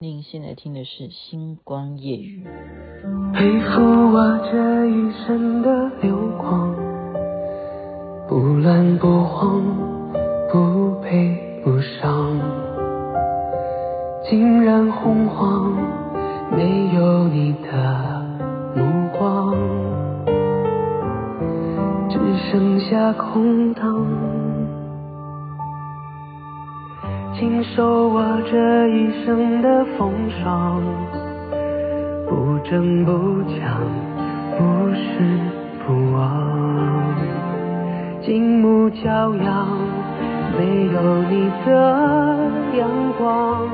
您现在听的是《星光夜语》。背负我这一生的流光，不乱不慌，不悲不伤，竟然洪荒，没有你的目光，只剩下空荡。经受我这一生的风霜，不争不抢，不失不忘，静沐骄阳，没有你的阳光，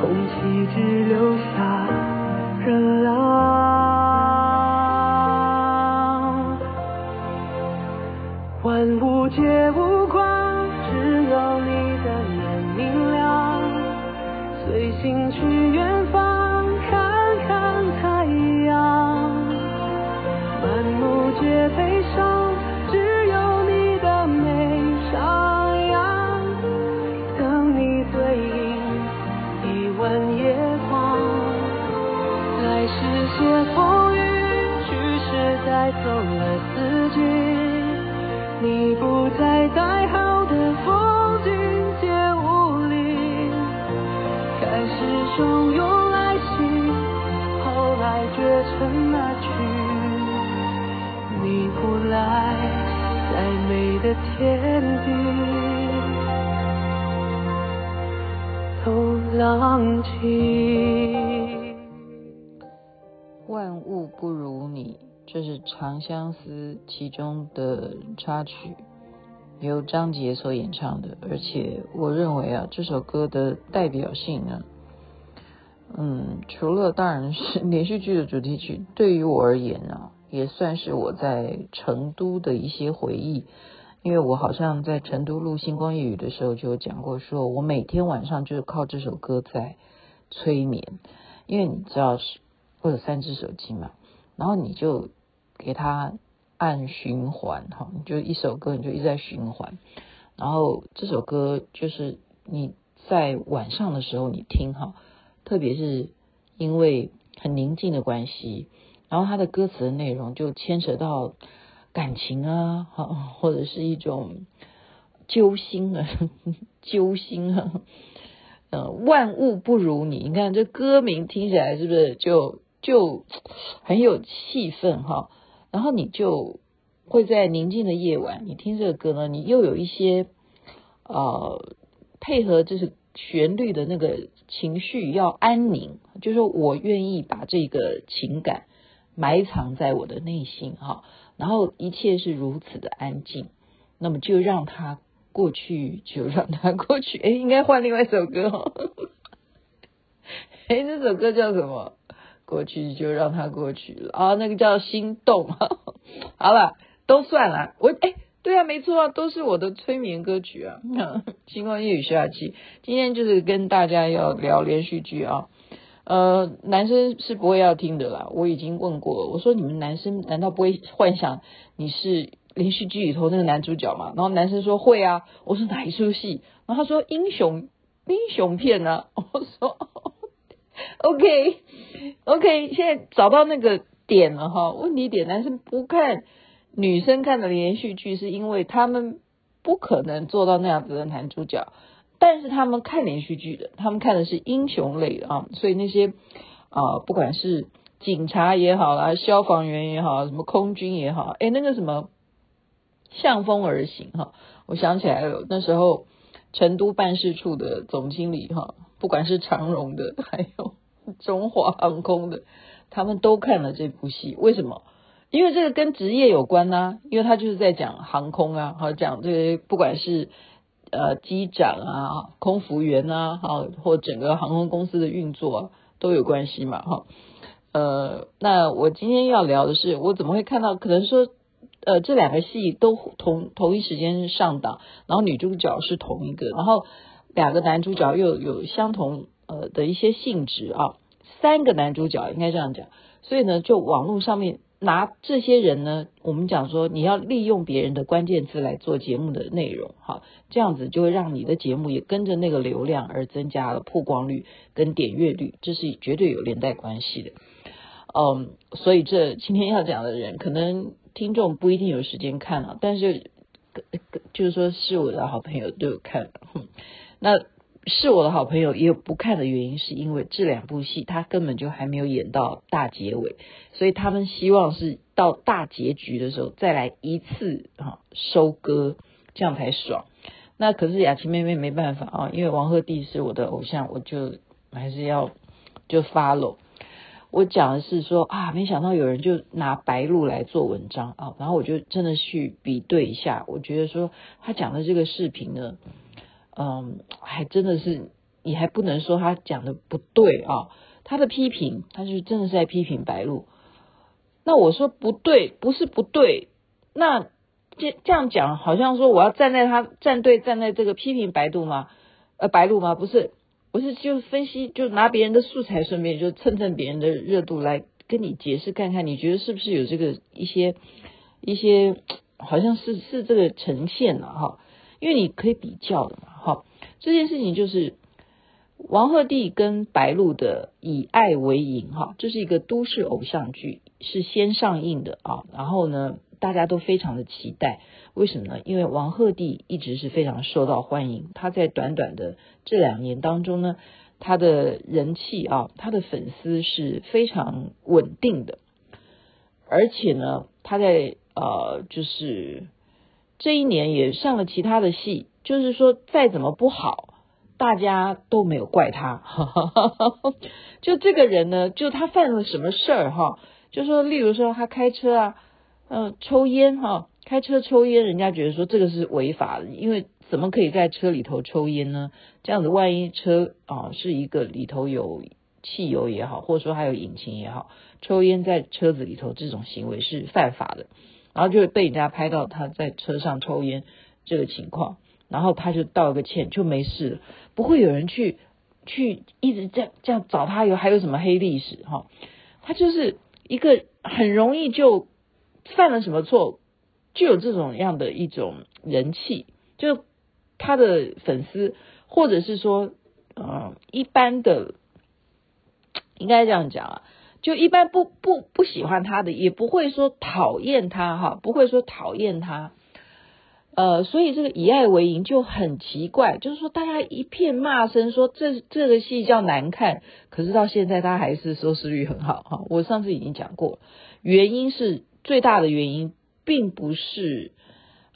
空气只留下热浪，万物皆无长相思》其中的插曲，由张杰所演唱的。而且我认为啊，这首歌的代表性呢。嗯，除了当然是连续剧的主题曲，对于我而言啊，也算是我在成都的一些回忆。因为我好像在成都录《星光夜语》的时候就有讲过，说我每天晚上就是靠这首歌在催眠。因为你知道是会有三只手机嘛，然后你就给它按循环哈，你就一首歌你就一直在循环，然后这首歌就是你在晚上的时候你听哈。特别是因为很宁静的关系，然后他的歌词的内容就牵扯到感情啊哈，或者是一种揪心啊，揪心啊，呃，万物不如你。你看这歌名听起来是不是就就很有气氛哈？然后你就会在宁静的夜晚，你听这个歌呢，你又有一些呃配合，就是。旋律的那个情绪要安宁，就是说我愿意把这个情感埋藏在我的内心哈，然后一切是如此的安静，那么就让它过去，就让它过去。哎，应该换另外一首歌哦。哎，那首歌叫什么？过去就让它过去了啊，那个叫心动。好了，都算了，我哎。对啊，没错啊，都是我的催眠歌曲啊。星光夜雨下期，今天就是跟大家要聊连续剧啊。呃，男生是不会要听的啦。我已经问过了，我说你们男生难道不会幻想你是连续剧里头那个男主角吗？然后男生说会啊。我说哪一出戏？然后他说英雄英雄片呢、啊。我说 OK OK，现在找到那个点了哈。问题点，男生不看。女生看的连续剧是因为他们不可能做到那样子的男主角，但是他们看连续剧的，他们看的是英雄类的啊，所以那些啊，不管是警察也好啦，消防员也好，什么空军也好，哎，那个什么向风而行哈，我想起来了，那时候成都办事处的总经理哈，不管是长荣的，还有中华航空的，他们都看了这部戏，为什么？因为这个跟职业有关呐、因为他就是在讲航空啊，好讲这些不管是呃机长啊、空服员啊，好或整个航空公司的运作、都有关系嘛，哈。呃，那我今天要聊的是，我怎么会看到可能说呃这两个戏都同同一时间上档，然后女主角是同一个，然后两个男主角又有相同呃的一些性质啊，三个男主角应该这样讲，所以呢，就网络上面。拿这些人呢，我们讲说你要利用别人的关键字来做节目的内容，哈，这样子就会让你的节目也跟着那个流量而增加了曝光率跟点阅率，这是绝对有连带关系的。嗯，所以这今天要讲的人，可能听众不一定有时间看了，但是就是说是我的好朋友都有看，那。是我的好朋友，也有不看的原因，是因为这两部戏他根本就还没有演到大结尾，所以他们希望是到大结局的时候再来一次啊收割，这样才爽。那可是雅琪妹妹没办法啊，因为王鹤棣是我的偶像，我就还是要就 follow。我讲的是说啊，没想到有人就拿白鹿来做文章啊，然后我就真的去比对一下，我觉得说他讲的这个视频呢。嗯，还真的是，你还不能说他讲的不对啊。他的批评，他就真的是在批评白鹿。那我说不对，不是不对。那这这样讲，好像说我要站在他站队，站在这个批评白鹿吗？呃，白鹿吗？不是，我是就分析，就拿别人的素材，顺便就蹭蹭别人的热度来跟你解释，看看你觉得是不是有这个一些一些，好像是是这个呈现了哈。因为你可以比较的嘛。好，这件事情就是王鹤棣跟白鹿的《以爱为营》哈，这是一个都市偶像剧，是先上映的啊。然后呢，大家都非常的期待，为什么呢？因为王鹤棣一直是非常受到欢迎，他在短短的这两年当中呢，他的人气啊，他的粉丝是非常稳定的，而且呢，他在呃，就是这一年也上了其他的戏。就是说，再怎么不好，大家都没有怪他。就这个人呢，就他犯了什么事儿哈？就说，例如说他开车啊，嗯，抽烟哈，开车抽烟，人家觉得说这个是违法的，因为怎么可以在车里头抽烟呢？这样子，万一车啊是一个里头有汽油也好，或者说还有引擎也好，抽烟在车子里头这种行为是犯法的，然后就会被人家拍到他在车上抽烟这个情况。然后他就道个歉就没事了，不会有人去去一直这样这样找他有还有什么黑历史哈？他就是一个很容易就犯了什么错，就有这种样的一种人气，就他的粉丝或者是说嗯一般的应该这样讲啊，就一般不不不喜欢他的也不会说讨厌他哈，不会说讨厌他。呃，所以这个以爱为营就很奇怪，就是说大家一片骂声说这这个戏叫难看，可是到现在它还是收视率很好哈。我上次已经讲过，原因是最大的原因并不是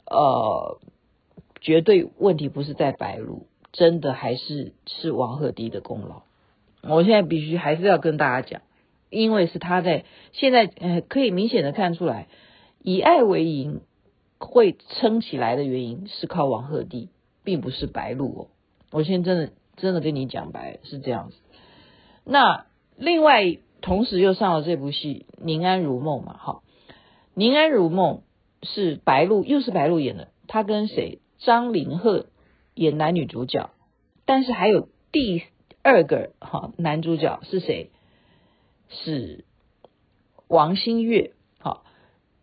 呃绝对问题不是在白鹿，真的还是是王鹤棣的功劳。我现在必须还是要跟大家讲，因为是他在现在呃可以明显的看出来，以爱为营。会撑起来的原因是靠王鹤棣，并不是白鹿哦。我现在真的真的跟你讲白是这样子。那另外同时又上了这部戏《宁安如梦》嘛，好，《宁安如梦》是白鹿，又是白鹿演的，他跟谁？张凌赫演男女主角，但是还有第二个哈男主角是谁？是王星越。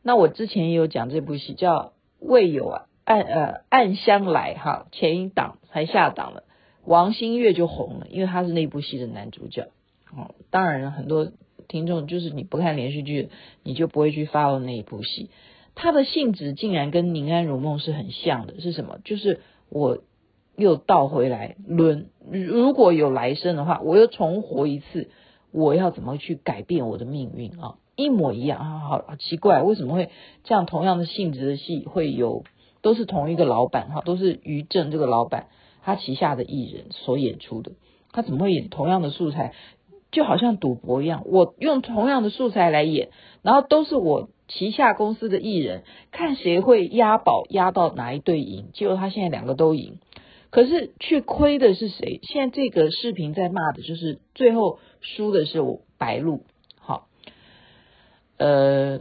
那我之前也有讲这部戏叫《未有啊暗呃暗香来》哈，前一档才下档了，王星越就红了，因为他是那部戏的男主角。哦，当然了很多听众就是你不看连续剧，你就不会去 follow 那一部戏。它的性质竟然跟《宁安如梦》是很像的，是什么？就是我又倒回来轮，如果有来生的话，我又重活一次，我要怎么去改变我的命运啊？一模一样啊，好好奇怪，为什么会这样？同样的性质的戏会有，都是同一个老板哈，都是于正这个老板他旗下的艺人所演出的，他怎么会演同样的素材？就好像赌博一样，我用同样的素材来演，然后都是我旗下公司的艺人，看谁会押宝押到哪一队赢，结果他现在两个都赢，可是去亏的是谁？现在这个视频在骂的就是最后输的是我白鹿。呃，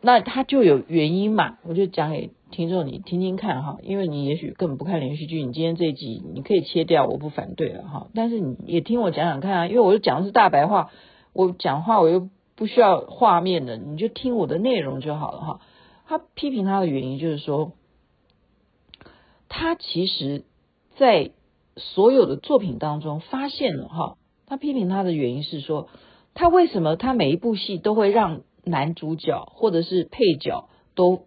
那他就有原因嘛，我就讲给听众你听听看哈，因为你也许根本不看连续剧，你今天这一集你可以切掉，我不反对了哈，但是你也听我讲讲看啊，因为我就讲的是大白话，我讲话我又不需要画面的，你就听我的内容就好了哈。他批评他的原因就是说，他其实在所有的作品当中发现了哈，他批评他的原因是说，他为什么他每一部戏都会让男主角或者是配角都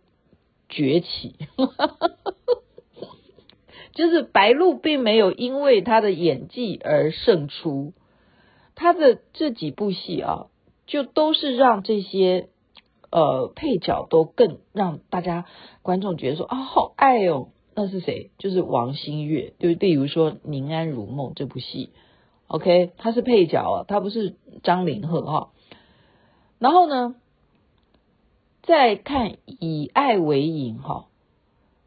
崛起？就是白鹿并没有因为他的演技而胜出，他的这几部戏啊，就都是让这些呃配角都更让大家观众觉得说啊好爱哦。那是谁？就是王星越，就比如说《宁安如梦》这部戏，OK，他是配角啊，他不是张凌赫哈。然后呢，再看《以爱为营》哈，《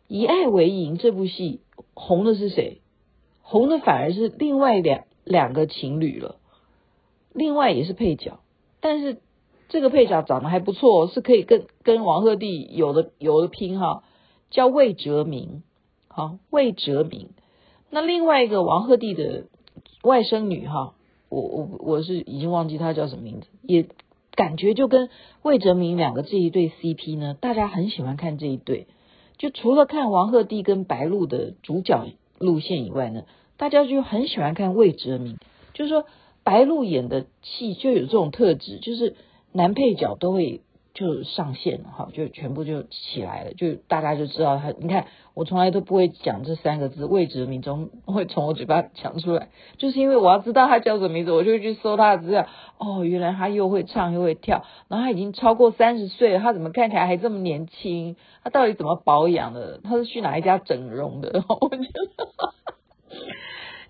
以爱为营》这部戏。红的是谁？红的反而是另外两两个情侣了，另外也是配角，但是这个配角长得还不错，是可以跟跟王鹤棣有的有的拼哈，叫魏哲鸣，好，魏哲鸣。那另外一个王鹤棣的外甥女哈，我我我是已经忘记她叫什么名字，也感觉就跟魏哲鸣两个这一对 CP 呢，大家很喜欢看这一对。就除了看王鹤棣跟白鹿的主角路线以外呢，大家就很喜欢看魏哲鸣。就是说，白鹿演的戏就有这种特质，就是男配角都会。就上线了哈，就全部就起来了，就大家就知道他。你看，我从来都不会讲这三个字，魏哲鸣总会从我嘴巴讲出来，就是因为我要知道他叫什么名字，我就会去搜他的资料。哦，原来他又会唱又会跳，然后他已经超过三十岁了，他怎么看起来还这么年轻？他到底怎么保养的？他是去哪一家整容的？我觉得，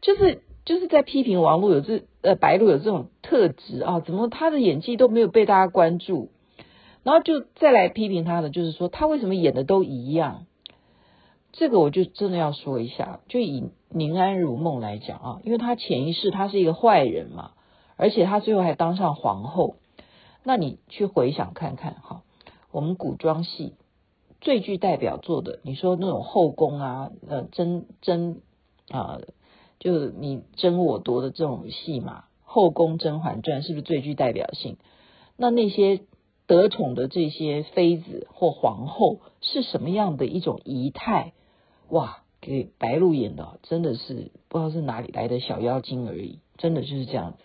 就是就是在批评王璐有这呃白鹿有这种特质啊，怎么他的演技都没有被大家关注？然后就再来批评他的，就是说他为什么演的都一样？这个我就真的要说一下。就以《宁安如梦》来讲啊，因为他前一世他是一个坏人嘛，而且他最后还当上皇后。那你去回想看看哈，我们古装戏最具代表作的，你说那种后宫啊，呃，争争啊，就你争我夺的这种戏嘛，《后宫甄嬛传》是不是最具代表性？那那些。得宠的这些妃子或皇后是什么样的一种仪态？哇，给白鹿演的真的是不知道是哪里来的小妖精而已，真的就是这样子。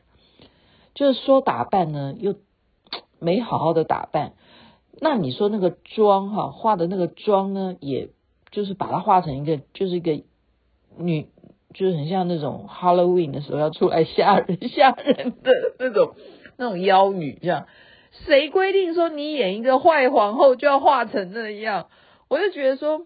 就是说打扮呢，又 没好好的打扮。那你说那个妆哈，化的那个妆呢，也就是把它化成一个，就是一个女，就是很像那种 Halloween 的时候要出来吓人 吓人的那种那种妖女这样。谁规定说你演一个坏皇后就要画成那样？我就觉得说，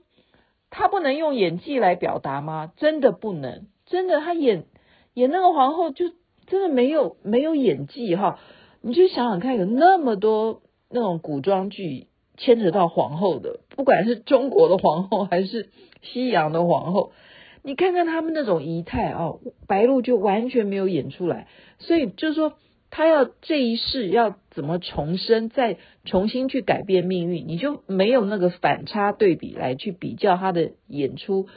他不能用演技来表达吗？真的不能，真的他演演那个皇后就真的没有没有演技哈。你就想想看，有那么多那种古装剧牵扯到皇后的，不管是中国的皇后还是西洋的皇后，你看看他们那种仪态哦，白鹿就完全没有演出来，所以就是说。他要这一世要怎么重生，再重新去改变命运，你就没有那个反差对比来去比较他的演出，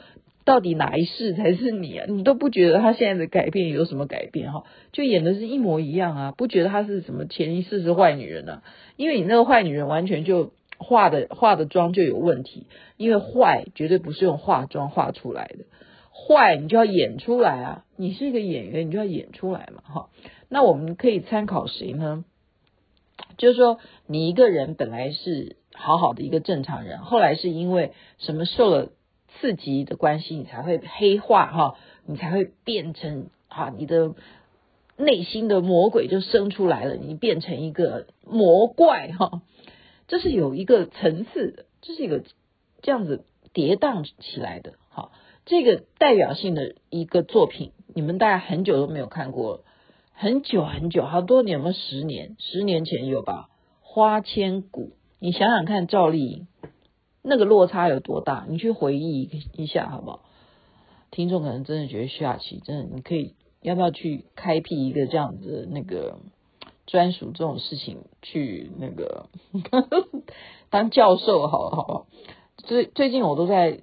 到底哪一世才是你啊？你都不觉得他现在的改变有什么改变哈？就演的是一模一样啊，不觉得他是什么前一世是坏女人啊？因为你那个坏女人完全就化的化的妆就有问题，因为坏绝对不是用化妆化出来的，坏你就要演出来啊，你是一个演员，你就要演出来嘛，哈。那我们可以参考谁呢？就是说，你一个人本来是好好的一个正常人，后来是因为什么受了刺激的关系，你才会黑化哈，你才会变成哈，你的内心的魔鬼就生出来了，你变成一个魔怪哈，这是有一个层次的，这是一个这样子跌宕起来的哈。这个代表性的一个作品，你们大家很久都没有看过。很久很久，好多年，有没十年？十年前有吧？花千骨，你想想看，赵丽颖那个落差有多大？你去回忆一下，好不好？听众可能真的觉得徐雅琪真的，你可以要不要去开辟一个这样子的那个专属这种事情，去那个 当教授，好好不好？最最近我都在。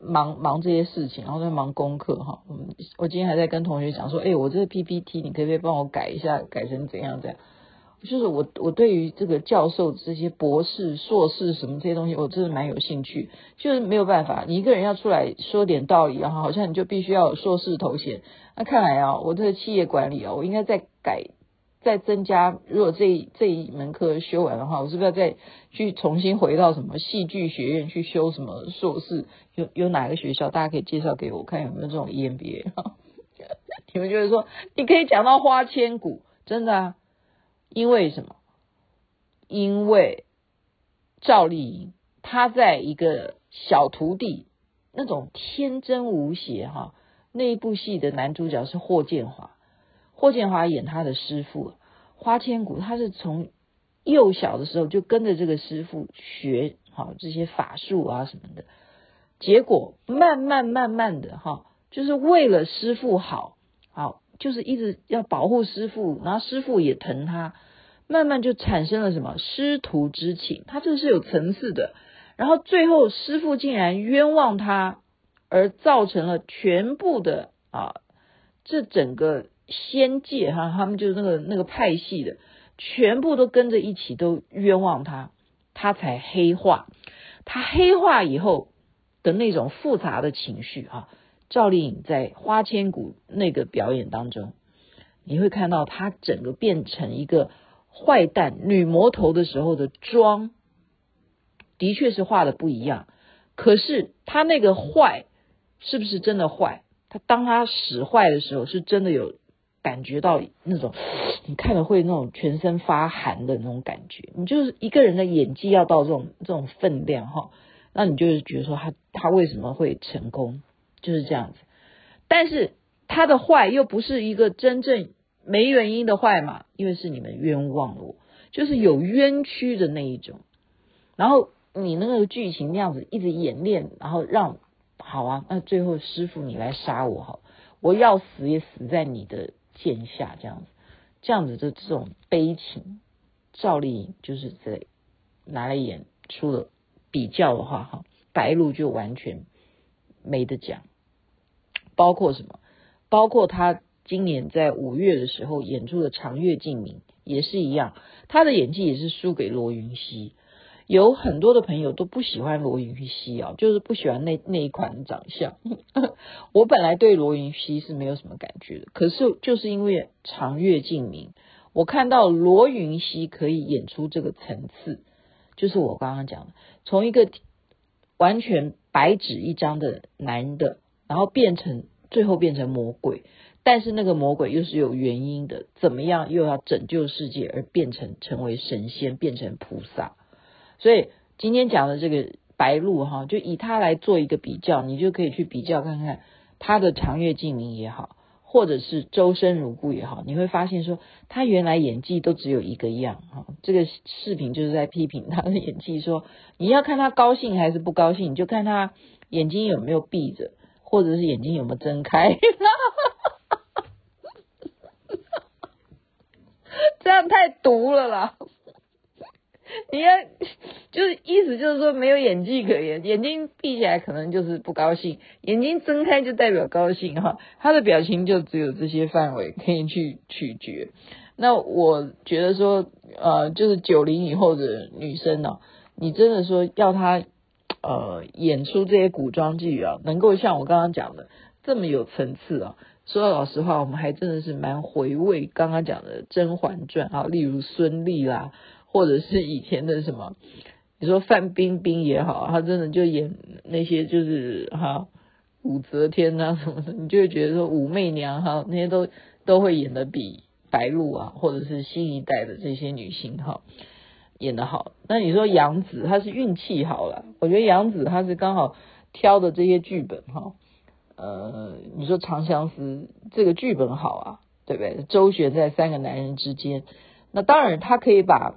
忙忙这些事情，然后在忙功课哈。嗯，我今天还在跟同学讲说，哎，我这个 PPT 你可不可以帮我改一下，改成怎样这样？就是我我对于这个教授这些博士、硕士什么这些东西，我真的蛮有兴趣。就是没有办法，你一个人要出来说点道理，然后好像你就必须要有硕士头衔。那看来啊，我这个企业管理啊，我应该再改、再增加。如果这这一门课修完的话，我是不是要再去重新回到什么戏剧学院去修什么硕士？有有哪个学校大家可以介绍给我，看有没有这种 EMBA？你们就是说，你可以讲到花千骨，真的啊。因为什么？因为赵丽颖她在一个小徒弟那种天真无邪哈，那一部戏的男主角是霍建华，霍建华演他的师傅花千骨，他是从幼小的时候就跟着这个师傅学好这些法术啊什么的，结果慢慢慢慢的哈，就是为了师傅好，好。就是一直要保护师傅，然后师傅也疼他，慢慢就产生了什么师徒之情，他这是有层次的。然后最后师傅竟然冤枉他，而造成了全部的啊，这整个仙界哈，他们就是那个那个派系的，全部都跟着一起都冤枉他，他才黑化。他黑化以后的那种复杂的情绪啊。赵丽颖在《花千骨》那个表演当中，你会看到她整个变成一个坏蛋女魔头的时候的妆，的确是画的不一样。可是她那个坏是不是真的坏？她当她使坏的时候，是真的有感觉到那种 你看了会那种全身发寒的那种感觉。你就是一个人的演技要到这种这种分量哈，那你就是觉得说他他为什么会成功？就是这样子，但是他的坏又不是一个真正没原因的坏嘛，因为是你们冤枉我，就是有冤屈的那一种。然后你那个剧情那样子一直演练，然后让好啊，那最后师傅你来杀我好，我要死也死在你的剑下，这样子，这样子的这种悲情，赵丽颖就是在拿来演出了比较的话哈，白鹿就完全没得讲。包括什么？包括他今年在五月的时候演出的《长月烬明》也是一样，他的演技也是输给罗云熙。有很多的朋友都不喜欢罗云熙啊，就是不喜欢那那一款长相。我本来对罗云熙是没有什么感觉的，可是就是因为《长月烬明》，我看到罗云熙可以演出这个层次，就是我刚刚讲的，从一个完全白纸一张的男的。然后变成最后变成魔鬼，但是那个魔鬼又是有原因的，怎么样又要拯救世界而变成成为神仙，变成菩萨。所以今天讲的这个白鹿哈，就以他来做一个比较，你就可以去比较看看他的长月烬明也好，或者是周生如故也好，你会发现说他原来演技都只有一个样哈。这个视频就是在批评他的演技，说 你要看他高兴还是不高兴，就看他眼睛有没有闭着。或者是眼睛有没有睁开？这样太毒了啦！你看，就是意思就是说没有演技可言，眼睛闭起来可能就是不高兴，眼睛睁开就代表高兴哈。他的表情就只有这些范围可以去取决。那我觉得说，呃，就是九零以后的女生呢、你真的说要她。呃，演出这些古装剧啊，能够像我刚刚讲的这么有层次啊，说老实话，我们还真的是蛮回味刚刚讲的《甄嬛传》啊，例如孙俪啦，或者是以前的什么，你说范冰冰也好，她真的就演那些就是哈武则天啊什么的，你就会觉得说武媚娘哈那些都都会演得比白鹿啊，或者是新一代的这些女星哈。演得好，那你说杨紫她是运气好了，我觉得杨紫她是刚好挑的这些剧本哈，呃，你说长相思这个剧本好啊，对不对？周旋在三个男人之间，那当然她可以把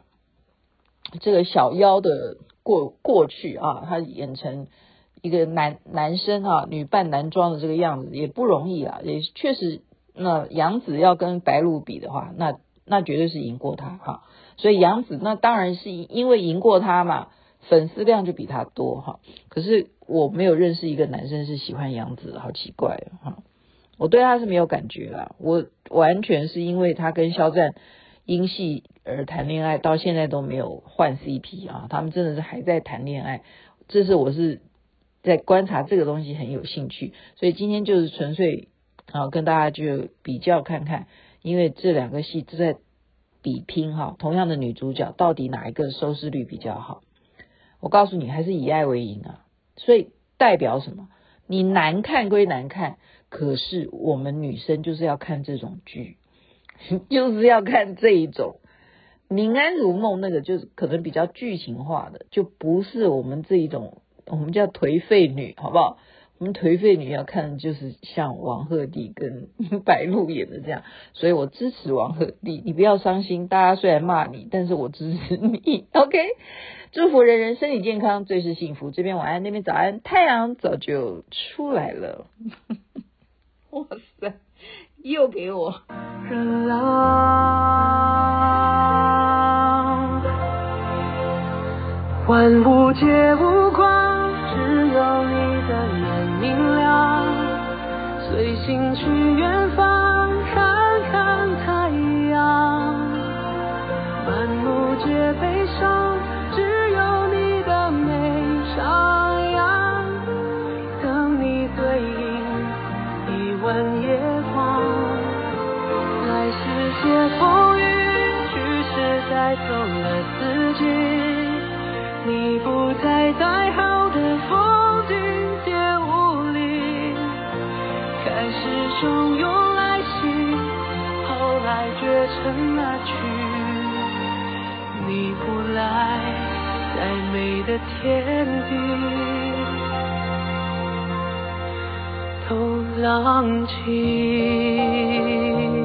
这个小妖的过过去啊，她演成一个男男生啊，女扮男装的这个样子也不容易啊，也确实，那杨紫要跟白鹿比的话，那那绝对是赢过他哈。所以杨紫那当然是因为赢过他嘛，粉丝量就比他多哈。可是我没有认识一个男生是喜欢杨紫，好奇怪哈。我对他是没有感觉啊，我完全是因为他跟肖战因戏而谈恋爱，到现在都没有换 CP 啊，他们真的是还在谈恋爱。这是我是在观察这个东西很有兴趣，所以今天就是纯粹啊跟大家就比较看看，因为这两个戏都在比拼哈，同样的女主角到底哪一个收视率比较好？我告诉你，还是以爱为营啊。所以代表什么？你难看归难看，可是我们女生就是要看这种剧，就是要看这一种《宁安如梦》，那个就是可能比较剧情化的，就不是我们这一种，我们叫颓废女，好不好？我们颓废女要看的就是像王鹤棣跟 白鹿演的这样，所以我支持王鹤棣，你不要伤心。大家虽然骂你，但是我支持你。OK，祝福人人身体健康，最是幸福。这边晚安，那边早安，太阳早就出来了。哇塞，又给我热浪，万物皆无光，只有你。明亮，随心去远方看看太阳。满目皆悲些风雨，去时带走了自己。你不在再好的风景也无力。开始。汹涌来袭，后来绝尘而去。你不来，再美的天地都浪迹。